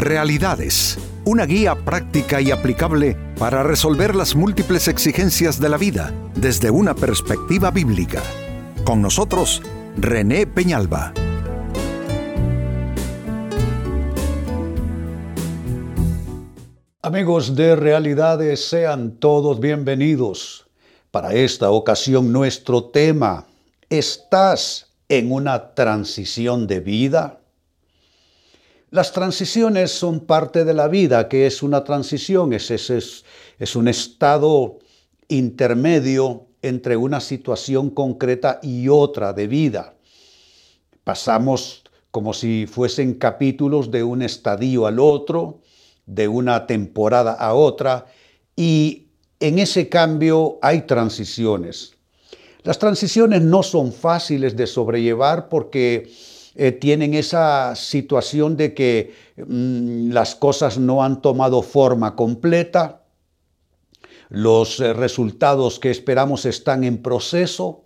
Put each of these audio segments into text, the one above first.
Realidades, una guía práctica y aplicable para resolver las múltiples exigencias de la vida desde una perspectiva bíblica. Con nosotros, René Peñalba. Amigos de Realidades, sean todos bienvenidos. Para esta ocasión nuestro tema, ¿estás en una transición de vida? Las transiciones son parte de la vida, que es una transición, es, es, es un estado intermedio entre una situación concreta y otra de vida. Pasamos como si fuesen capítulos de un estadio al otro, de una temporada a otra, y en ese cambio hay transiciones. Las transiciones no son fáciles de sobrellevar porque eh, tienen esa situación de que mm, las cosas no han tomado forma completa, los eh, resultados que esperamos están en proceso.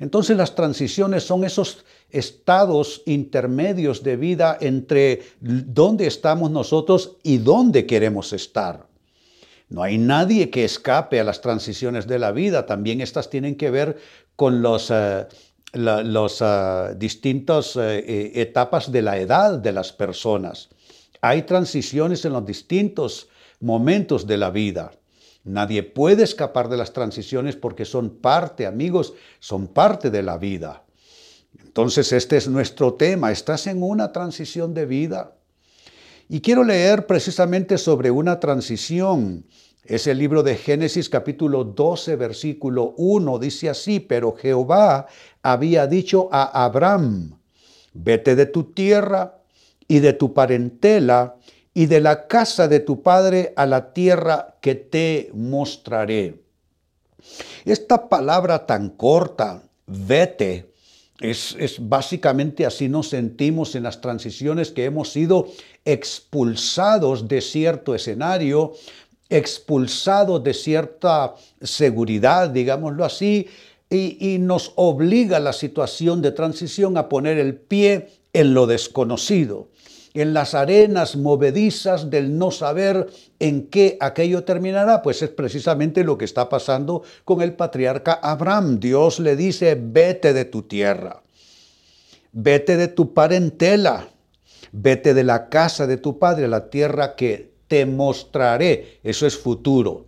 Entonces las transiciones son esos estados intermedios de vida entre dónde estamos nosotros y dónde queremos estar. No hay nadie que escape a las transiciones de la vida, también estas tienen que ver con los... Eh, las ah, distintas eh, eh, etapas de la edad de las personas. Hay transiciones en los distintos momentos de la vida. Nadie puede escapar de las transiciones porque son parte, amigos, son parte de la vida. Entonces este es nuestro tema. ¿Estás en una transición de vida? Y quiero leer precisamente sobre una transición. Es el libro de Génesis capítulo 12, versículo 1. Dice así, pero Jehová había dicho a Abraham, vete de tu tierra y de tu parentela y de la casa de tu padre a la tierra que te mostraré. Esta palabra tan corta, vete, es, es, básicamente así nos sentimos en las transiciones que hemos sido expulsados de cierto escenario, expulsados de cierta seguridad, digámoslo así, y, nos obliga la situación de transición a poner el pie en lo desconocido, en las arenas movedizas del no saber en qué aquello terminará, pues es precisamente lo que está pasando con el patriarca Abraham. Dios le dice, vete de tu tierra, vete de tu parentela, vete de la casa de tu padre, la tierra que te mostraré. Eso es futuro.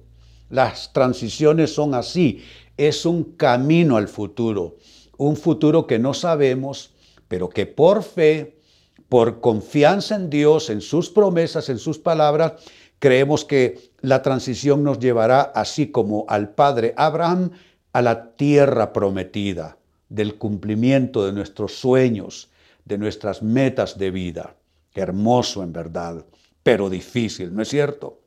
Las transiciones son así es un camino al futuro, un futuro que no sabemos, pero que por fe, por confianza en Dios, en sus promesas, en sus palabras, creemos que la transición nos llevará, así como al Padre Abraham, a la tierra prometida, del cumplimiento de nuestros sueños, de nuestras metas de vida. Hermoso en verdad, pero difícil, ¿no es cierto?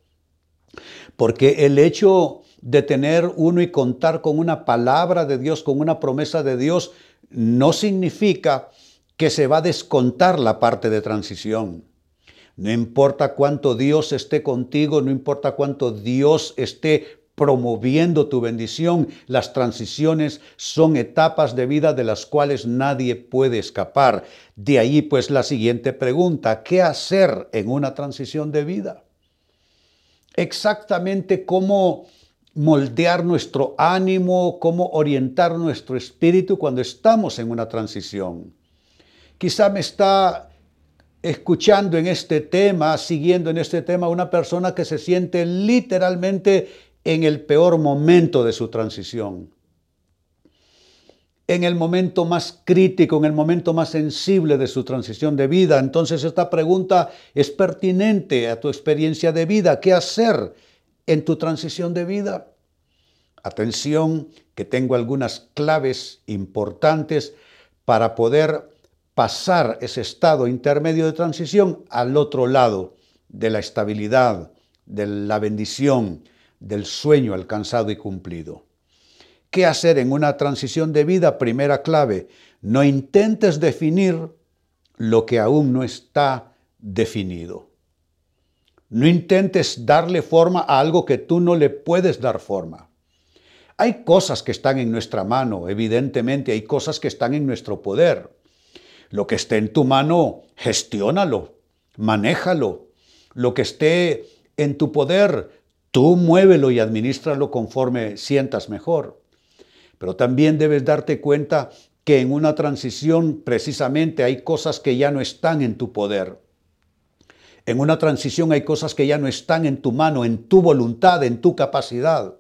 Porque el hecho de tener uno y contar con una palabra de Dios, con una promesa de Dios, no significa que se va a descontar la parte de transición. No importa cuánto Dios esté contigo, no importa cuánto Dios esté promoviendo tu bendición, las transiciones son etapas de vida de las cuales nadie puede escapar. De ahí pues la siguiente pregunta, ¿qué hacer en una transición de vida? Exactamente cómo moldear nuestro ánimo, cómo orientar nuestro espíritu cuando estamos en una transición. Quizá me está escuchando en este tema, siguiendo en este tema, una persona que se siente literalmente en el peor momento de su transición. En el momento más crítico, en el momento más sensible de su transición de vida. Entonces esta pregunta es pertinente a tu experiencia de vida. ¿Qué hacer en tu transición de vida. Atención, que tengo algunas claves importantes para poder pasar ese estado intermedio de transición al otro lado de la estabilidad, de la bendición, del sueño alcanzado y cumplido. ¿Qué hacer en una transición de vida? Primera clave, no intentes definir lo que aún no está definido. No intentes darle forma a algo que tú no le puedes dar forma. Hay cosas que están en nuestra mano, evidentemente, hay cosas que están en nuestro poder. Lo que esté en tu mano, gestiónalo, manéjalo. Lo que esté en tu poder, tú muévelo y administralo conforme sientas mejor. Pero también debes darte cuenta que en una transición precisamente hay cosas que ya no están en tu poder. En una transición hay cosas que ya no están en tu mano, en tu voluntad, en tu capacidad.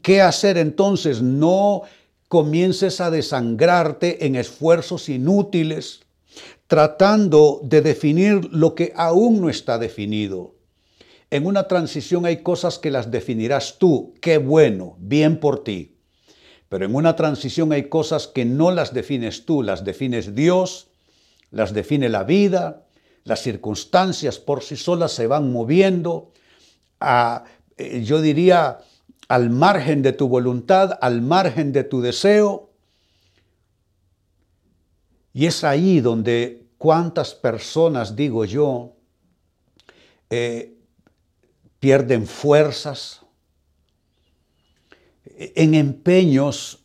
¿Qué hacer entonces? No comiences a desangrarte en esfuerzos inútiles, tratando de definir lo que aún no está definido. En una transición hay cosas que las definirás tú. Qué bueno, bien por ti. Pero en una transición hay cosas que no las defines tú, las defines Dios, las define la vida, las circunstancias por sí solas se van moviendo a, eh, yo diría, al margen de tu voluntad, al margen de tu deseo. Y es ahí donde cuántas personas, digo yo, eh, pierden fuerzas, en empeños,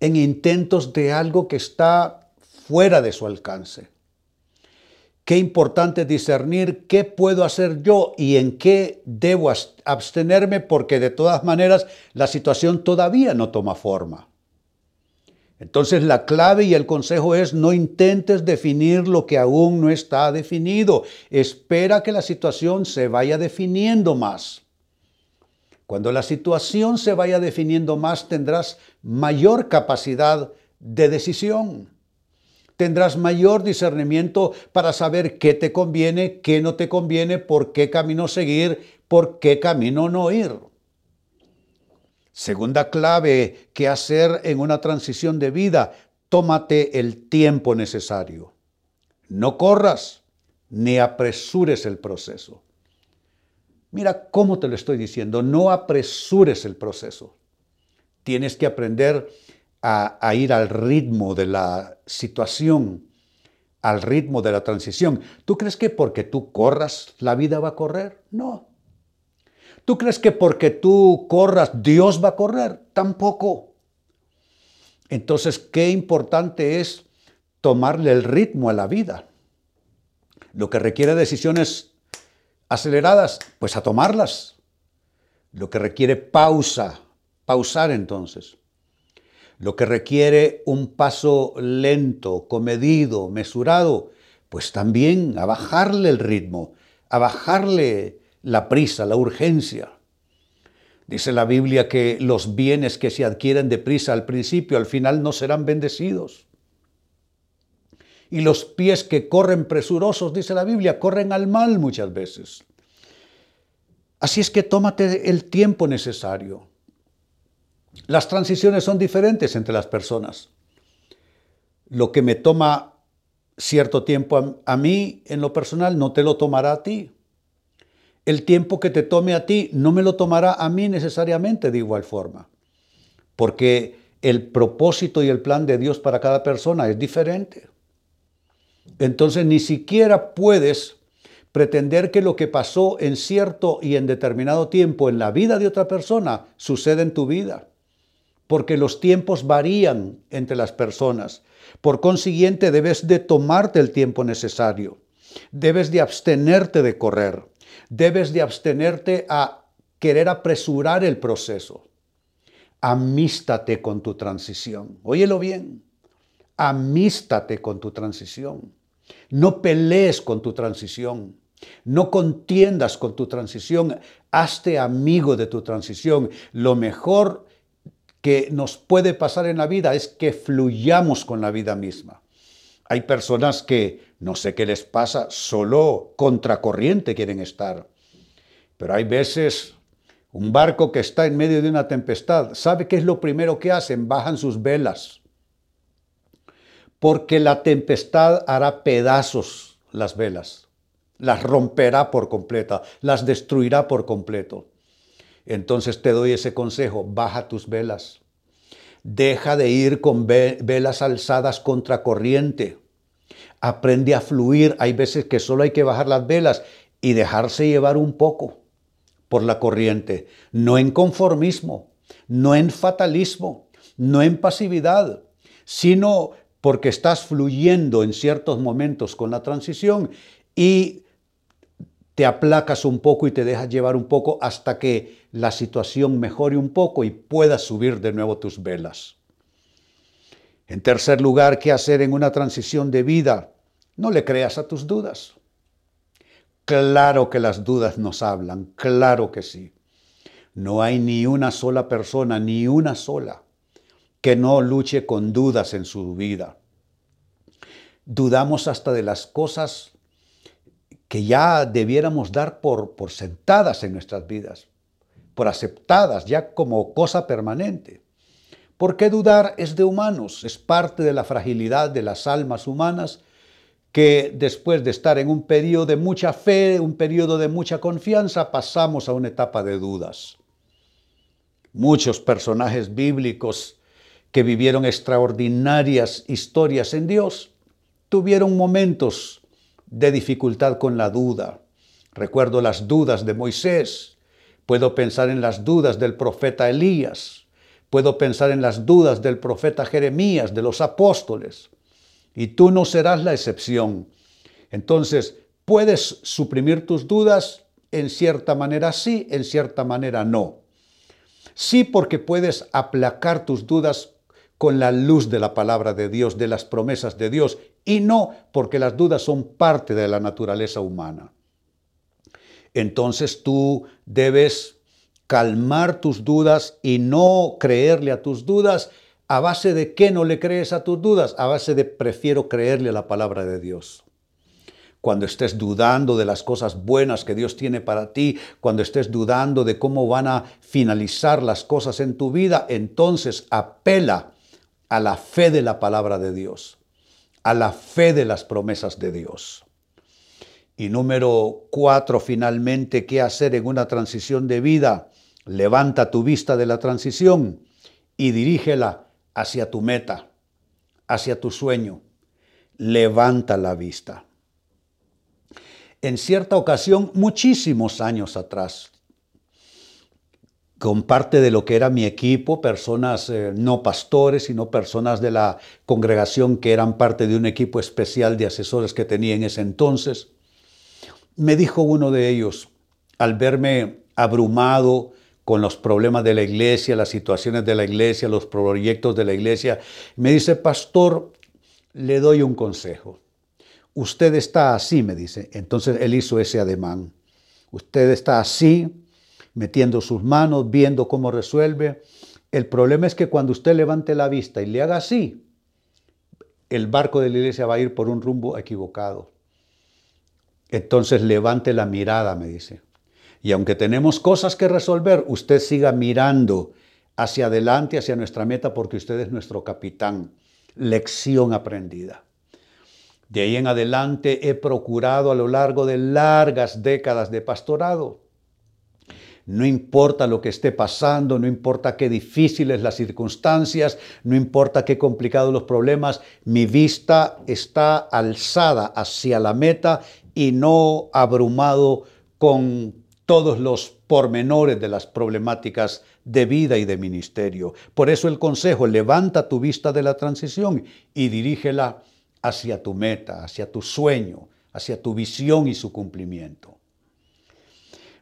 en intentos de algo que está fuera de su alcance. Qué importante discernir qué puedo hacer yo y en qué debo abstenerme porque de todas maneras la situación todavía no toma forma. Entonces la clave y el consejo es no intentes definir lo que aún no está definido. Espera que la situación se vaya definiendo más. Cuando la situación se vaya definiendo más, tendrás mayor capacidad de decisión. Tendrás mayor discernimiento para saber qué te conviene, qué no te conviene, por qué camino seguir, por qué camino no ir. Segunda clave que hacer en una transición de vida, tómate el tiempo necesario. No corras ni apresures el proceso. Mira cómo te lo estoy diciendo, no apresures el proceso. Tienes que aprender a, ir al ritmo de la situación, al ritmo de la transición. ¿Tú crees que porque tú corras la vida va a correr? No. ¿Tú crees que porque tú corras Dios va a correr? Tampoco. Entonces, qué importante es tomarle el ritmo a la vida. Lo que requiere decisiones aceleradas, pues a tomarlas. Lo que requiere pausa, pausar entonces. Lo que requiere un paso lento, comedido, mesurado, pues también a bajarle el ritmo, a bajarle la prisa, la urgencia. Dice la Biblia que los bienes que se adquieren deprisa al principio, al final no serán bendecidos. Y los pies que corren presurosos, dice la Biblia, corren al mal muchas veces. Así es que tómate el tiempo necesario. Las transiciones son diferentes entre las personas. Lo que me toma cierto tiempo a, mí en lo personal no te lo tomará a ti. El tiempo que te tome a ti no me lo tomará a mí necesariamente de igual forma. Porque el propósito y el plan de Dios para cada persona es diferente. Entonces ni siquiera puedes pretender que lo que pasó en cierto y en determinado tiempo en la vida de otra persona sucede en tu vida, porque los tiempos varían entre las personas. Por consiguiente, debes de tomarte el tiempo necesario, debes de abstenerte de correr, debes de abstenerte a querer apresurar el proceso. Amístate con tu transición. Óyelo bien. Amístate con tu transición. No pelees con tu transición. No contiendas con tu transición. Hazte amigo de tu transición. Lo mejor que nos puede pasar en la vida es que fluyamos con la vida misma. Hay personas que no sé qué les pasa, solo contracorriente quieren estar. Pero hay veces un barco que está en medio de una tempestad, ¿sabe qué es lo primero que hacen? Bajan sus velas porque la tempestad hará pedazos las velas, las romperá por completa, las destruirá por completo. Entonces te doy ese consejo, baja tus velas. Deja de ir con velas alzadas contra corriente. Aprende a fluir. Hay veces que solo hay que bajar las velas y dejarse llevar un poco por la corriente, no en conformismo, no en fatalismo, no en pasividad, sino porque estás fluyendo en ciertos momentos con la transición y te aplacas un poco y te dejas llevar un poco hasta que la situación mejore un poco y puedas subir de nuevo tus velas. En tercer lugar, ¿qué hacer en una transición de vida? No le creas a tus dudas. Claro que las dudas nos hablan, claro que sí. No hay ni una sola persona, ni una sola, que no luche con dudas en su vida. Dudamos hasta de las cosas que ya debiéramos dar por, por sentadas en nuestras vidas, por aceptadas ya como cosa permanente. ¿Por qué dudar es de humanos? Es parte de la fragilidad de las almas humanas que después de estar en un periodo de mucha fe, un periodo de mucha confianza, pasamos a una etapa de dudas. Muchos personajes bíblicos que vivieron extraordinarias historias en Dios tuvieron momentos de dificultad con la duda. Recuerdo las dudas de Moisés, puedo pensar en las dudas del profeta Elías, Puedo pensar en las dudas del profeta Jeremías, de los apóstoles, y tú no serás la excepción. Entonces, puedes suprimir tus dudas, en cierta manera sí, en cierta manera no. Sí porque puedes aplacar tus dudas con la luz de la palabra de Dios, de las promesas de Dios, y no porque las dudas son parte de la naturaleza humana. Entonces tú debes calmar tus dudas y no creerle a tus dudas. ¿A base de qué no le crees a tus dudas? A base de prefiero creerle a la palabra de Dios. Cuando estés dudando de las cosas buenas que Dios tiene para ti, cuando estés dudando de cómo van a finalizar las cosas en tu vida, entonces apela a la fe de la palabra de Dios, a la fe de las promesas de Dios. Y número cuatro, finalmente, ¿qué hacer en una transición de vida? Levanta tu vista de la transición y dirígela hacia tu meta, hacia tu sueño. Levanta la vista. En cierta ocasión, muchísimos años atrás, con parte de lo que era mi equipo, personas eh, no pastores, sino personas de la congregación que eran parte de un equipo especial de asesores que tenía en ese entonces, me dijo uno de ellos, al verme abrumado, con los problemas de la iglesia, las situaciones de la iglesia, los proyectos de la iglesia. Me dice, pastor, le doy un consejo. Usted está así, me dice. Entonces él hizo ese ademán. Usted está así, metiendo sus manos, viendo cómo resuelve. El problema es que cuando usted levante la vista y le haga así, el barco de la iglesia va a ir por un rumbo equivocado. Entonces levante la mirada, me dice. Y aunque tenemos cosas que resolver, usted siga mirando hacia adelante, hacia nuestra meta, porque usted es nuestro capitán. Lección aprendida. De ahí en adelante he procurado a lo largo de largas décadas de pastorado. No importa lo que esté pasando, no importa qué difíciles las circunstancias, no importa qué complicados los problemas, mi vista está alzada hacia la meta y no abrumado con todos los pormenores de las problemáticas de vida y de ministerio. Por eso el consejo, levanta tu vista de la transición y dirígela hacia tu meta, hacia tu sueño, hacia tu visión y su cumplimiento.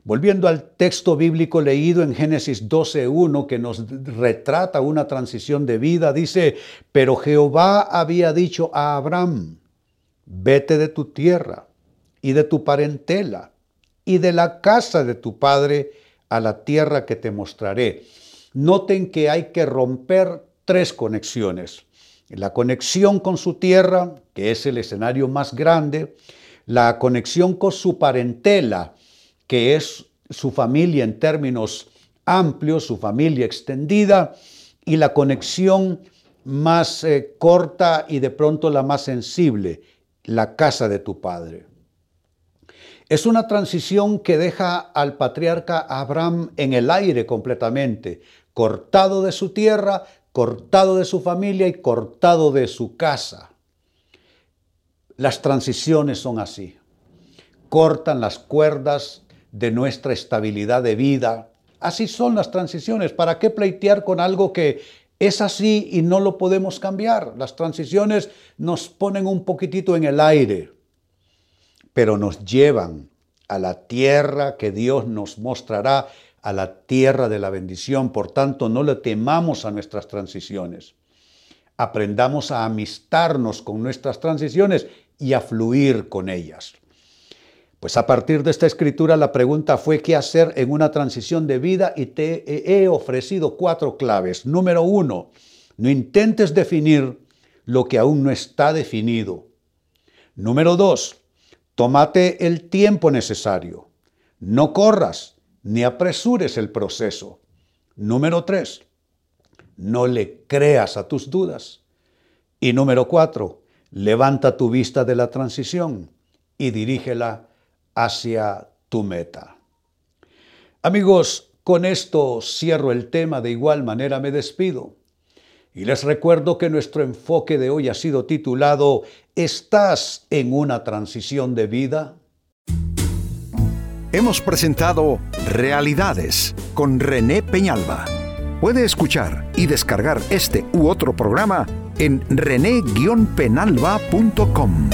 Volviendo al texto bíblico leído en Génesis 12.1 que nos retrata una transición de vida, dice, pero Jehová había dicho a Abraham, vete de tu tierra y de tu parentela y de la casa de tu padre a la tierra que te mostraré. Noten que hay que romper tres conexiones. La conexión con su tierra, que es el escenario más grande, la conexión con su parentela, que es su familia en términos amplios, su familia extendida, y la conexión más eh, corta y de pronto la más sensible, la casa de tu padre. Es una transición que deja al patriarca Abraham en el aire completamente, cortado de su tierra, cortado de su familia y cortado de su casa. Las transiciones son así. Cortan las cuerdas de nuestra estabilidad de vida. Así son las transiciones. ¿Para qué pleitear con algo que es así y no lo podemos cambiar? Las transiciones nos ponen un poquitito en el aire pero nos llevan a la tierra que Dios nos mostrará, a la tierra de la bendición. Por tanto, no le temamos a nuestras transiciones. Aprendamos a amistarnos con nuestras transiciones y a fluir con ellas. Pues a partir de esta escritura la pregunta fue qué hacer en una transición de vida y te he ofrecido cuatro claves. Número uno, no intentes definir lo que aún no está definido. Número dos, tómate el tiempo necesario. No corras ni apresures el proceso. Número tres, no le creas a tus dudas. Y número cuatro, levanta tu vista de la transición y dirígela hacia tu meta. Amigos, con esto cierro el tema, de igual manera me despido. Y les recuerdo que nuestro enfoque de hoy ha sido titulado ¿Estás en una transición de vida? Hemos presentado Realidades con René Peñalba. Puede escuchar y descargar este u otro programa en rene-penalba.com.